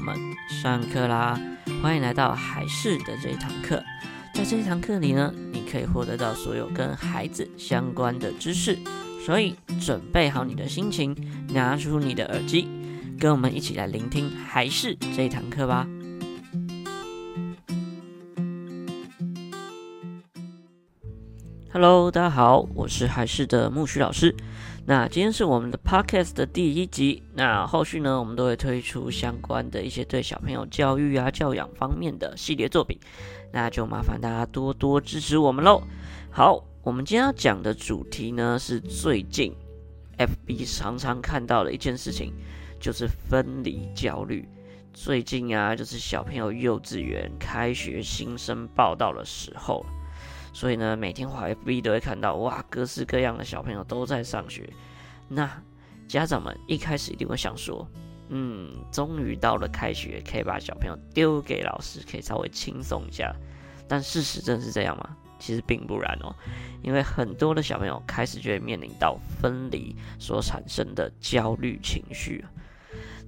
友们，上课啦！欢迎来到海事的这一堂课。在这一堂课里呢，你可以获得到所有跟孩子相关的知识。所以，准备好你的心情，拿出你的耳机，跟我们一起来聆听海事这一堂课吧。Hello，大家好，我是海事的木须老师。那今天是我们的 Podcast 的第一集。那后续呢，我们都会推出相关的一些对小朋友教育啊、教养方面的系列作品。那就麻烦大家多多支持我们喽。好，我们今天要讲的主题呢，是最近 FB 常常看到的一件事情，就是分离焦虑。最近啊，就是小朋友幼稚园开学新生报到的时候。所以呢，每天滑 FB 都会看到哇，各式各样的小朋友都在上学。那家长们一开始一定会想说，嗯，终于到了开学，可以把小朋友丢给老师，可以稍微轻松一下。但事实真是这样吗？其实并不然哦，因为很多的小朋友开始就会面临到分离所产生的焦虑情绪。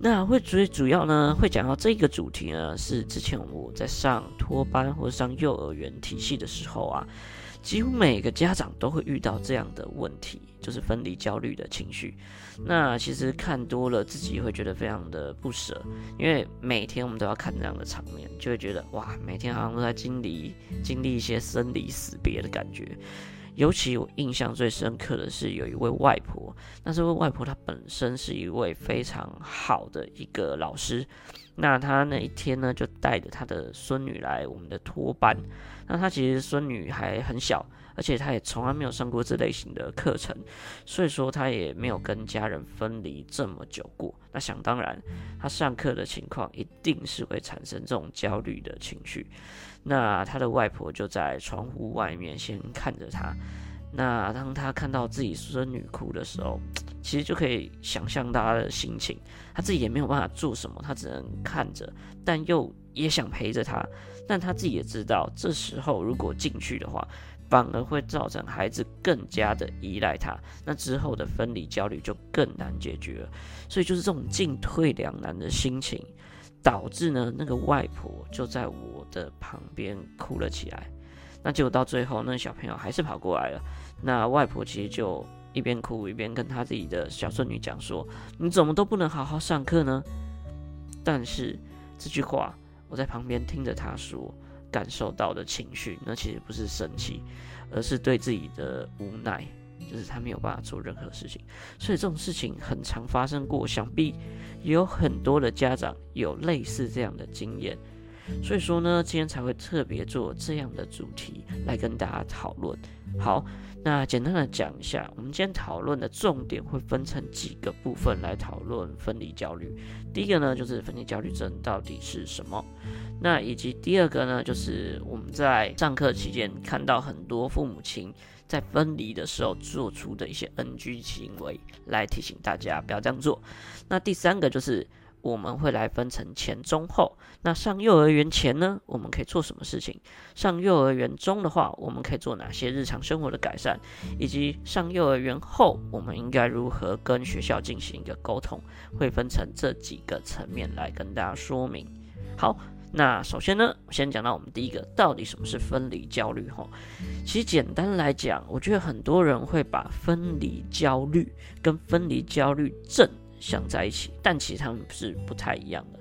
那会最主要呢，会讲到这个主题呢，是之前我在上托班或者上幼儿园体系的时候啊，几乎每个家长都会遇到这样的问题，就是分离焦虑的情绪。那其实看多了，自己会觉得非常的不舍，因为每天我们都要看这样的场面，就会觉得哇，每天好像都在经历经历一些生离死别的感觉。尤其我印象最深刻的是有一位外婆，那这位外婆她本身是一位非常好的一个老师，那她那一天呢就带着她的孙女来我们的托班，那她其实孙女还很小，而且她也从来没有上过这类型的课程，所以说她也没有跟家人分离这么久过，那想当然她上课的情况一定是会产生这种焦虑的情绪。那他的外婆就在窗户外面先看着他。那当他看到自己孙女哭的时候，其实就可以想象他的心情。他自己也没有办法做什么，他只能看着，但又也想陪着他。但他自己也知道，这时候如果进去的话，反而会造成孩子更加的依赖他。那之后的分离焦虑就更难解决了。所以就是这种进退两难的心情。导致呢，那个外婆就在我的旁边哭了起来。那结果到最后，那小朋友还是跑过来了。那外婆其实就一边哭一边跟她自己的小孙女讲说：“你怎么都不能好好上课呢？”但是这句话我在旁边听着她说，感受到的情绪，那其实不是生气，而是对自己的无奈。就是他没有办法做任何事情，所以这种事情很常发生过，想必也有很多的家长有类似这样的经验。所以说呢，今天才会特别做这样的主题来跟大家讨论。好，那简单的讲一下，我们今天讨论的重点会分成几个部分来讨论分离焦虑。第一个呢，就是分离焦虑症到底是什么？那以及第二个呢，就是我们在上课期间看到很多父母亲在分离的时候做出的一些 NG 行为，来提醒大家不要这样做。那第三个就是。我们会来分成前、中、后。那上幼儿园前呢，我们可以做什么事情？上幼儿园中的话，我们可以做哪些日常生活的改善？以及上幼儿园后，我们应该如何跟学校进行一个沟通？会分成这几个层面来跟大家说明。好，那首先呢，先讲到我们第一个，到底什么是分离焦虑？哈，其实简单来讲，我觉得很多人会把分离焦虑跟分离焦虑症。想在一起，但其实他们是不太一样的，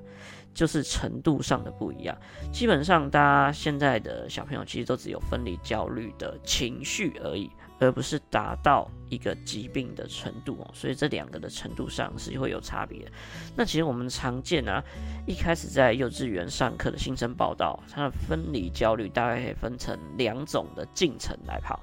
就是程度上的不一样。基本上，大家现在的小朋友其实都只有分离焦虑的情绪而已，而不是达到一个疾病的程度哦。所以这两个的程度上是会有差别。那其实我们常见啊，一开始在幼稚园上课的新生报道，他的分离焦虑大概可以分成两种的进程来跑。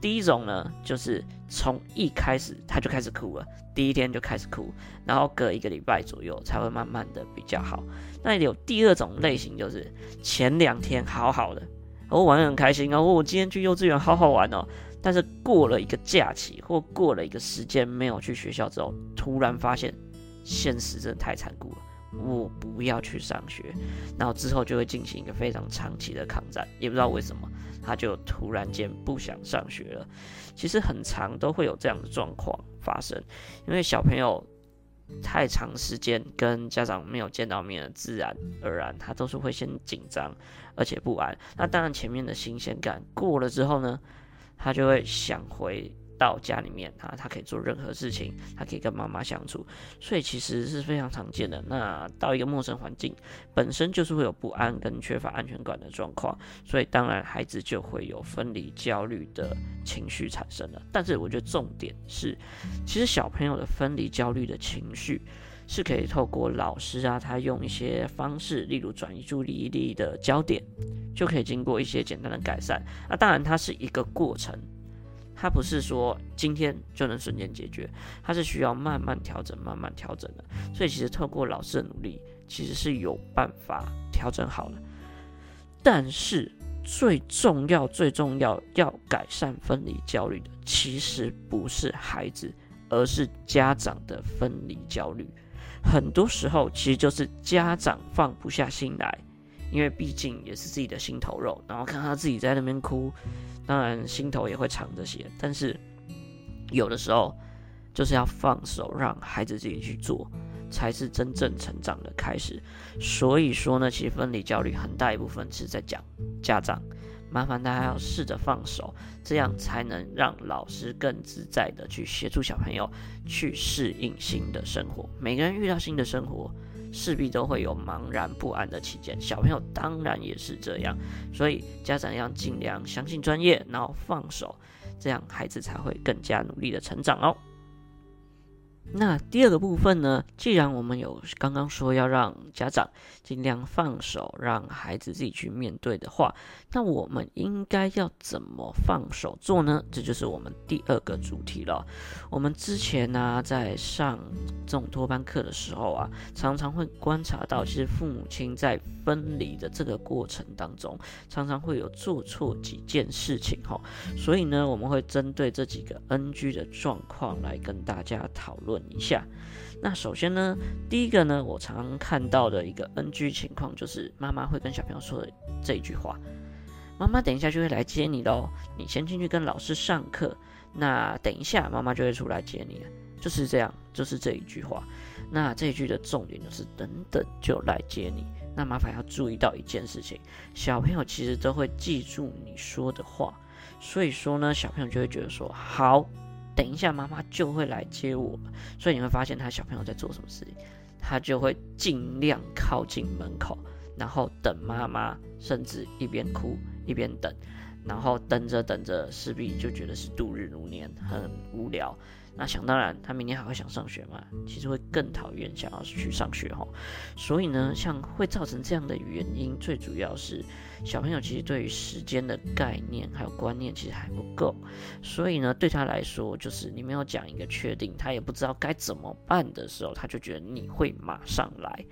第一种呢，就是从一开始他就开始哭了，第一天就开始哭，然后隔一个礼拜左右才会慢慢的比较好。那有第二种类型，就是前两天好好的，我玩得很开心啊，我今天去幼稚园好好玩哦，但是过了一个假期或过了一个时间没有去学校之后，突然发现现实真的太残酷了。我不要去上学，然后之后就会进行一个非常长期的抗战，也不知道为什么，他就突然间不想上学了。其实很长都会有这样的状况发生，因为小朋友太长时间跟家长没有见到面了，自然而然他都是会先紧张而且不安。那当然前面的新鲜感过了之后呢，他就会想回。到家里面啊，他可以做任何事情，他可以跟妈妈相处，所以其实是非常常见的。那到一个陌生环境，本身就是会有不安跟缺乏安全感的状况，所以当然孩子就会有分离焦虑的情绪产生了。但是我觉得重点是，其实小朋友的分离焦虑的情绪是可以透过老师啊，他用一些方式，例如转移注意力的焦点，就可以经过一些简单的改善。那当然它是一个过程。它不是说今天就能瞬间解决，它是需要慢慢调整、慢慢调整的。所以其实透过老师的努力，其实是有办法调整好的。但是最重要、最重要要改善分离焦虑的，其实不是孩子，而是家长的分离焦虑。很多时候其实就是家长放不下心来。因为毕竟也是自己的心头肉，然后看他自己在那边哭，当然心头也会藏着些。但是有的时候就是要放手，让孩子自己去做，才是真正成长的开始。所以说呢，其实分离焦虑很大一部分是在讲家长，麻烦大家要试着放手，这样才能让老师更自在的去协助小朋友去适应新的生活。每个人遇到新的生活，势必都会有茫然不安的期间，小朋友当然也是这样，所以家长要尽量相信专业，然后放手，这样孩子才会更加努力的成长哦。那第二个部分呢？既然我们有刚刚说要让家长尽量放手，让孩子自己去面对的话，那我们应该要怎么放手做呢？这就是我们第二个主题了。我们之前呢、在上这种托班课的时候啊，常常会观察到，其实父母亲在分离的这个过程当中，常常会有做错几件事情哈。所以呢，我们会针对这几个 NG 的状况来跟大家讨论。一下，那首先呢，第一个呢，我常看到的一个 NG 情况就是妈妈会跟小朋友说的这一句话：“妈妈等一下就会来接你喽，你先进去跟老师上课，那等一下妈妈就会出来接你。”就是这样，就是这一句话。那这一句的重点就是“等等就来接你”。那麻烦要注意到一件事情，小朋友其实都会记住你说的话，所以说呢，小朋友就会觉得说好。等一下，妈妈就会来接我，所以你会发现他小朋友在做什么事情，他就会尽量靠近门口，然后等妈妈，甚至一边哭一边等，然后等着等着，势必就觉得是度日如年，很无聊。那想当然，他明天还会想上学吗？其实会更讨厌想要去上学哈。所以呢，像会造成这样的原因，最主要是小朋友其实对于时间的概念还有观念其实还不够。所以呢，对他来说，就是你没有讲一个确定，他也不知道该怎么办的时候，他就觉得你会马上来。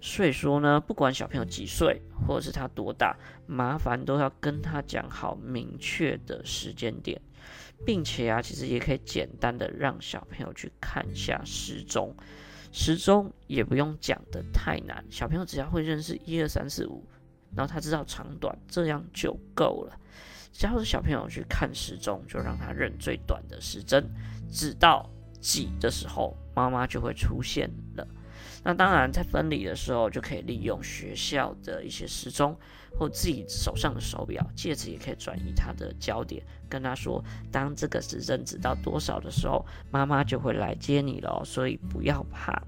所以说呢，不管小朋友几岁，或者是他多大，麻烦都要跟他讲好明确的时间点。并且啊，其实也可以简单的让小朋友去看一下时钟，时钟也不用讲得太难，小朋友只要会认识一二三四五，然后他知道长短，这样就够了。只要是小朋友去看时钟，就让他认最短的时针，指到几的时候，妈妈就会出现了。那当然，在分离的时候，就可以利用学校的一些时钟或自己手上的手表，借此也可以转移他的焦点，跟他说，当这个时针指到多少的时候，妈妈就会来接你了，所以不要怕。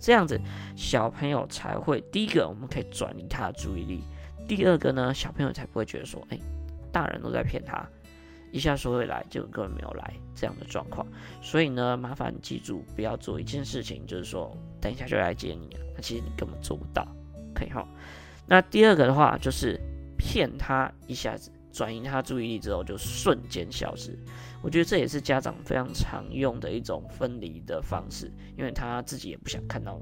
这样子，小朋友才会第一个，我们可以转移他的注意力；第二个呢，小朋友才不会觉得说，哎，大人都在骗他。一下说会来，就根本没有来这样的状况，所以呢，麻烦记住不要做一件事情，就是说等一下就来接你，那其实你根本做不到，可以哈。那第二个的话就是骗他一下子转移他注意力之后就瞬间消失，我觉得这也是家长非常常用的一种分离的方式，因为他自己也不想看到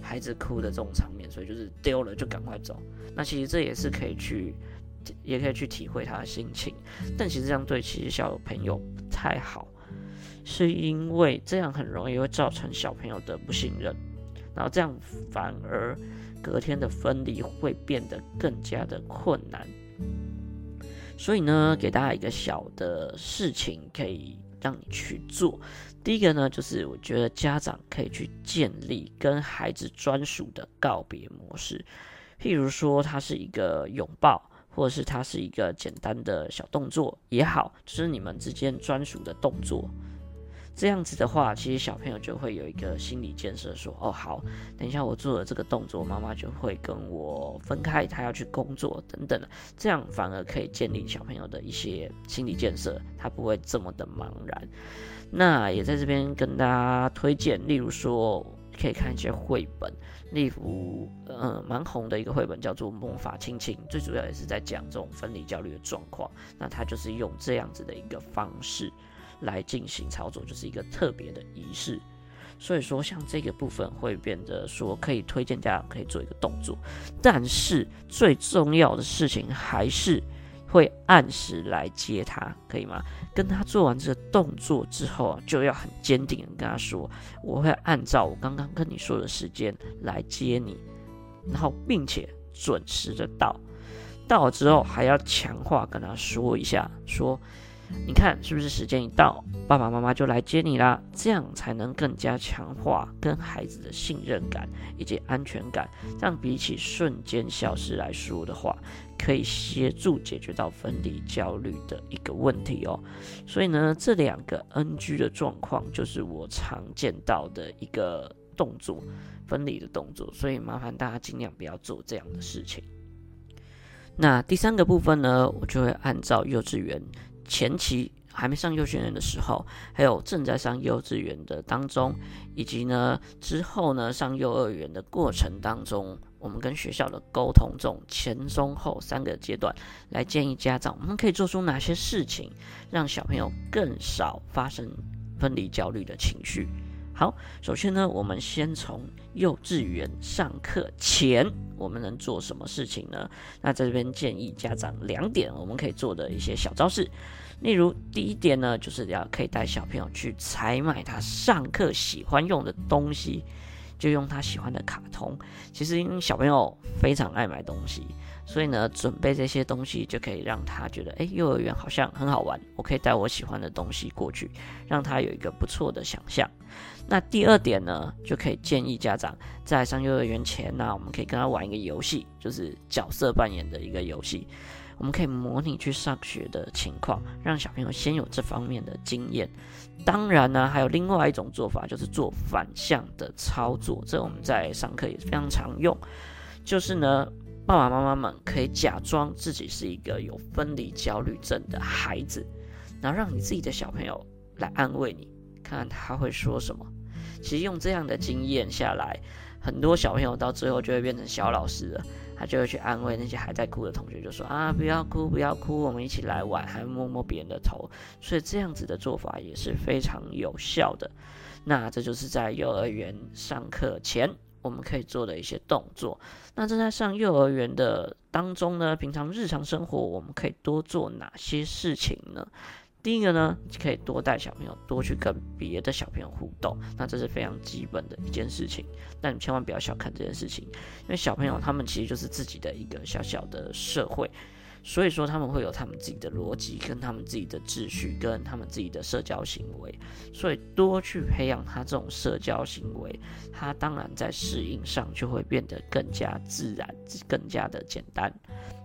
孩子哭的这种场面，所以就是丢了就赶快走。那其实这也是可以去。也可以去体会他的心情，但其实这样对其实小朋友不太好，是因为这样很容易会造成小朋友的不信任，然后这样反而隔天的分离会变得更加的困难。所以呢，给大家一个小的事情可以让你去做。第一个呢，就是我觉得家长可以去建立跟孩子专属的告别模式，譬如说，它是一个拥抱，或者是它是一个简单的小动作也好，就是你们之间专属的动作。这样子的话，其实小朋友就会有一个心理建设，说：“哦，好，等一下我做了这个动作，妈妈就会跟我分开，她要去工作等等。”这样反而可以建立小朋友的一些心理建设，他不会这么的茫然。那也在这边跟大家推荐，例如说可以看一些绘本，例如嗯蛮红的一个绘本叫做《魔法亲亲》，最主要也是在讲这种分离焦虑的状况。那他就是用这样子的一个方式。来进行操作，就是一个特别的仪式，所以说像这个部分会变得说可以推荐家长可以做一个动作，但是最重要的事情还是会按时来接他，可以吗？跟他做完这个动作之后啊，就要很坚定的跟他说，我会按照我刚刚跟你说的时间来接你，然后并且准时的到，到了之后还要强化跟他说一下，说。你看是不是时间一到，爸爸妈妈就来接你啦？这样才能更加强化跟孩子的信任感以及安全感。这样比起瞬间消失来说的话，可以协助解决到分离焦虑的一个问题哦。所以呢，这两个 NG 的状况就是我常见到的一个动作，分离的动作。所以麻烦大家尽量不要做这样的事情。那第三个部分呢，我就会按照幼稚园。前期还没上幼稚园的时候，还有正在上幼稚园的当中，以及呢之后呢上幼儿园的过程当中，我们跟学校的沟通这种前中后三个阶段，来建议家长我们可以做出哪些事情，让小朋友更少发生分离焦虑的情绪。好，首先呢，我们先从幼稚园上课前，我们能做什么事情呢？那在这边建议家长两点，我们可以做的一些小招式。例如，第一点呢，就是要可以带小朋友去采买他上课喜欢用的东西，就用他喜欢的卡通。其实，因为小朋友非常爱买东西。所以呢，准备这些东西就可以让他觉得，哎，幼儿园好像很好玩，我可以带我喜欢的东西过去，让他有一个不错的想象。那第二点呢，就可以建议家长在上幼儿园前呢，我们可以跟他玩一个游戏，就是角色扮演的一个游戏。我们可以模拟去上学的情况，让小朋友先有这方面的经验。当然呢，还有另外一种做法，就是做反向的操作，这我们在上课也是非常常用，就是呢。爸爸妈妈们可以假装自己是一个有分离焦虑症的孩子，然后让你自己的小朋友来安慰你，看看他会说什么。其实用这样的经验下来，很多小朋友到最后就会变成小老师了，他就会去安慰那些还在哭的同学，就说啊，不要哭，不要哭，我们一起来玩，还摸摸别人的头。所以这样子的做法也是非常有效的。那这就是在幼儿园上课前。我们可以做的一些动作。那正在上幼儿园的当中呢，平常日常生活我们可以多做哪些事情呢？第一个呢，可以多带小朋友多去跟别的小朋友互动，那这是非常基本的一件事情。但你千万不要小看这件事情，因为小朋友他们其实就是自己的一个小小的社会。所以说他们会有他们自己的逻辑，跟他们自己的秩序，跟他们自己的社交行为。所以多去培养他这种社交行为，他当然在适应上就会变得更加自然，更加的简单。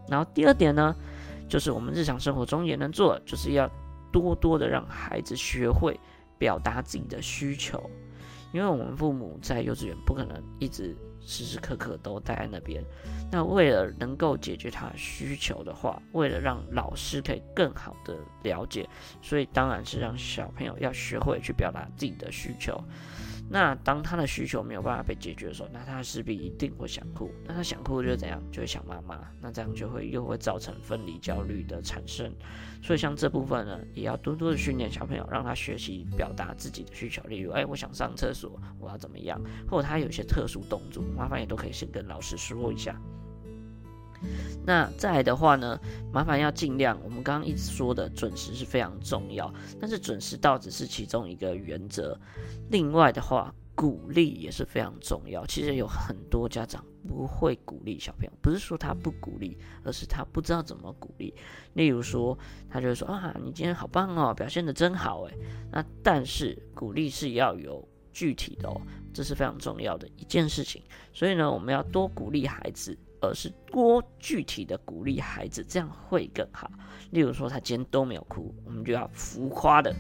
然后第二点呢，就是我们日常生活中也能做，就是要多多的让孩子学会表达自己的需求，因为我们父母在幼稚园不可能一直。时时刻刻都待在那边。那为了能够解决他需求的话，为了让老师可以更好的了解，所以当然是让小朋友要学会去表达自己的需求。那当他的需求没有办法被解决的时候，那他势必一定会想哭。那他想哭就怎样？就会想妈妈。那这样就会又会造成分离焦虑的产生。所以像这部分呢，也要多多的训练小朋友，让他学习表达自己的需求。例如，哎，我想上厕所，我要怎么样？或者他有一些特殊动作，麻烦也都可以先跟老师说一下。那再来的话呢，麻烦要尽量，我们刚刚一直说的准时是非常重要，但是准时到只是其中一个原则。另外的话，鼓励也是非常重要。其实有很多家长不会鼓励小朋友，不是说他不鼓励，而是他不知道怎么鼓励。例如说，他就说啊，你今天好棒哦，表现得真好诶。那但是鼓励是要有具体的哦，这是非常重要的一件事情。所以呢，我们要多鼓励孩子，而是多具体的鼓励孩子，这样会更好。例如说，他今天都没有哭，我们就要浮夸的。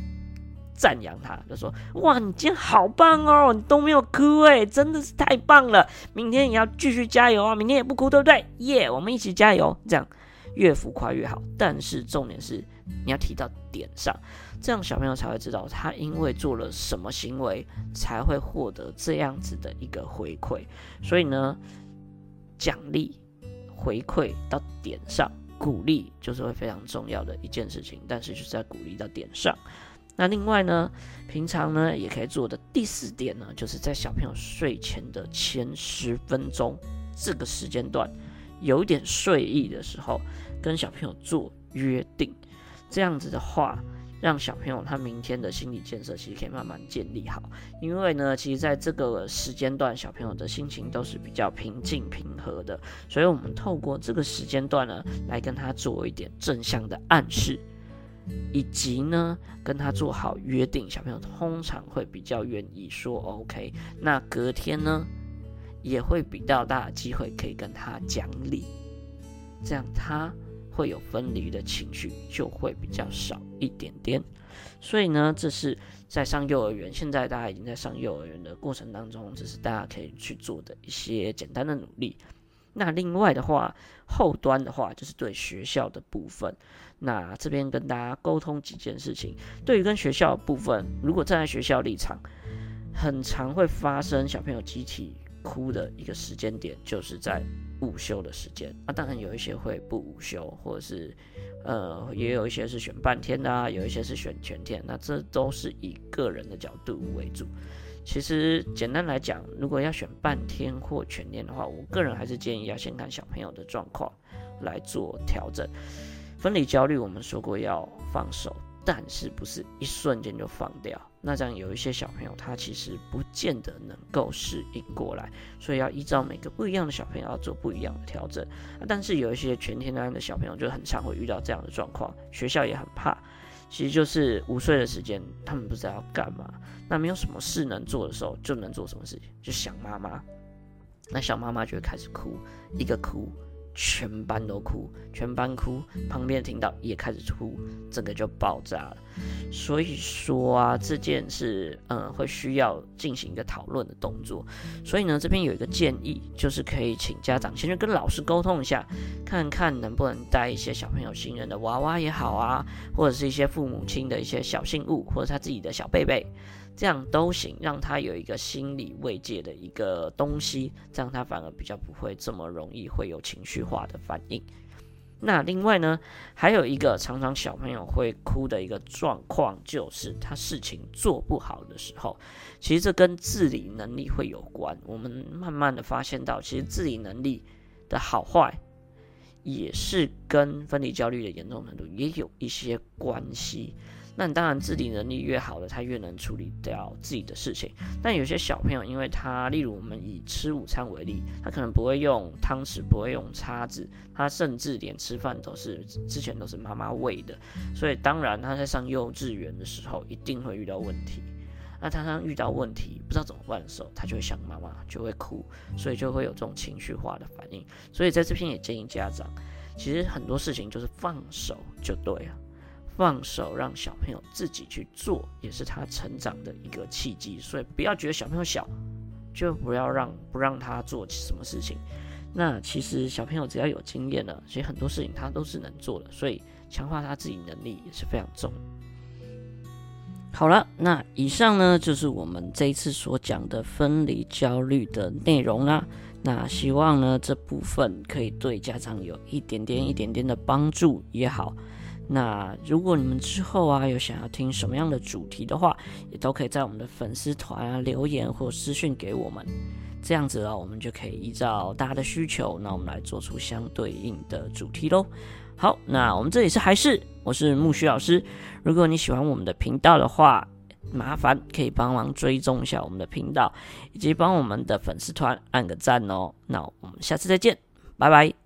赞扬他，就说：“哇，你今天好棒哦，你都没有哭诶，真的是太棒了！明天也要继续加油啊，明天也不哭，对不对？耶，我们一起加油，这样越浮夸越好。但是重点是你要提到点上，这样小朋友才会知道他因为做了什么行为才会获得这样子的一个回馈。所以呢，奖励回馈到点上，鼓励就是会非常重要的一件事情。但是就是在鼓励到点上。”那另外呢，平常呢也可以做的第四点呢，就是在小朋友睡前的前十分钟这个时间段，有点睡意的时候，跟小朋友做约定，这样子的话，让小朋友他明天的心理建设其实可以慢慢建立好。因为呢，其实在这个时间段，小朋友的心情都是比较平静平和的，所以我们透过这个时间段呢，来跟他做一点正向的暗示。以及呢，跟他做好约定，小朋友通常会比较愿意说 OK。那隔天呢，也会比较大的机会可以跟他讲理，这样他会有分离的情绪就会比较少一点点。所以呢，这是在上幼儿园，现在大家已经在上幼儿园的过程当中，这是大家可以去做的一些简单的努力。那另外的话，后端的话就是对学校的部分。那这边跟大家沟通几件事情。对于跟学校部分，如果站在学校立场，很常会发生小朋友集体哭的一个时间点，就是在午休的时间。啊，当然有一些会不午休，或者是呃，也有一些是选半天的，有一些是选全天。那这都是以个人的角度为主。其实简单来讲，如果要选半天或全天的话，我个人还是建议要先看小朋友的状况来做调整。分离焦虑，我们说过要放手，但是不是一瞬间就放掉。那这样有一些小朋友他其实不见得能够适应过来，所以要依照每个不一样的小朋友要做不一样的调整。但是有一些全天然的小朋友就很常会遇到这样的状况，学校也很怕。其实就是午睡的时间，他们不知道要干嘛。那没有什么事能做的时候，就能做什么事情？就想妈妈。那想妈妈就会开始哭，一个哭。全班都哭，全班哭，旁边听到也开始哭，整个就爆炸了。所以说啊，这件事，嗯，会需要进行一个讨论的动作。所以呢，这边有一个建议，就是可以请家长先去跟老师沟通一下，看看能不能带一些小朋友信任的娃娃也好啊，或者是一些父母亲的一些小信物，或者他自己的小贝贝。这样都行，让他有一个心理慰藉的一个东西，这样他反而比较不会这么容易会有情绪化的反应。那另外呢，还有一个常常小朋友会哭的一个状况，就是他事情做不好的时候，其实这跟自理能力会有关。我们慢慢的发现到，其实自理能力的好坏，也是跟分离焦虑的严重程度也有一些关系。那你当然自理能力越好的，他越能处理掉自己的事情。但有些小朋友，因为他，例如我们以吃午餐为例，他可能不会用汤匙，不会用叉子，他甚至连吃饭都是之前都是妈妈喂的，所以当然他在上幼稚园的时候一定会遇到问题。那他当遇到问题不知道怎么办的时候，他就会想妈妈，就会哭，所以就会有这种情绪化的反应。所以在这篇也建议家长，其实很多事情就是放手就对了。放手让小朋友自己去做，也是他成长的一个契机。所以不要觉得小朋友小，就不要让不让他做什么事情。那其实小朋友只要有经验了，其实很多事情他都是能做的。所以强化他自己能力也是非常重。好了，那以上呢就是我们这一次所讲的分离焦虑的内容啦。那希望呢这部分可以对家长有一点点、一点点的帮助也好。那如果你们之后啊有想要听什么样的主题的话，也都可以在我们的粉丝团啊留言或私讯给我们，这样子啊我们就可以依照大家的需求，那我们来做出相对应的主题喽。好，那我们这里是还是我是木须老师，如果你喜欢我们的频道的话，麻烦可以帮忙追踪一下我们的频道，以及帮我们的粉丝团按个赞哦。那我们下次再见，拜拜。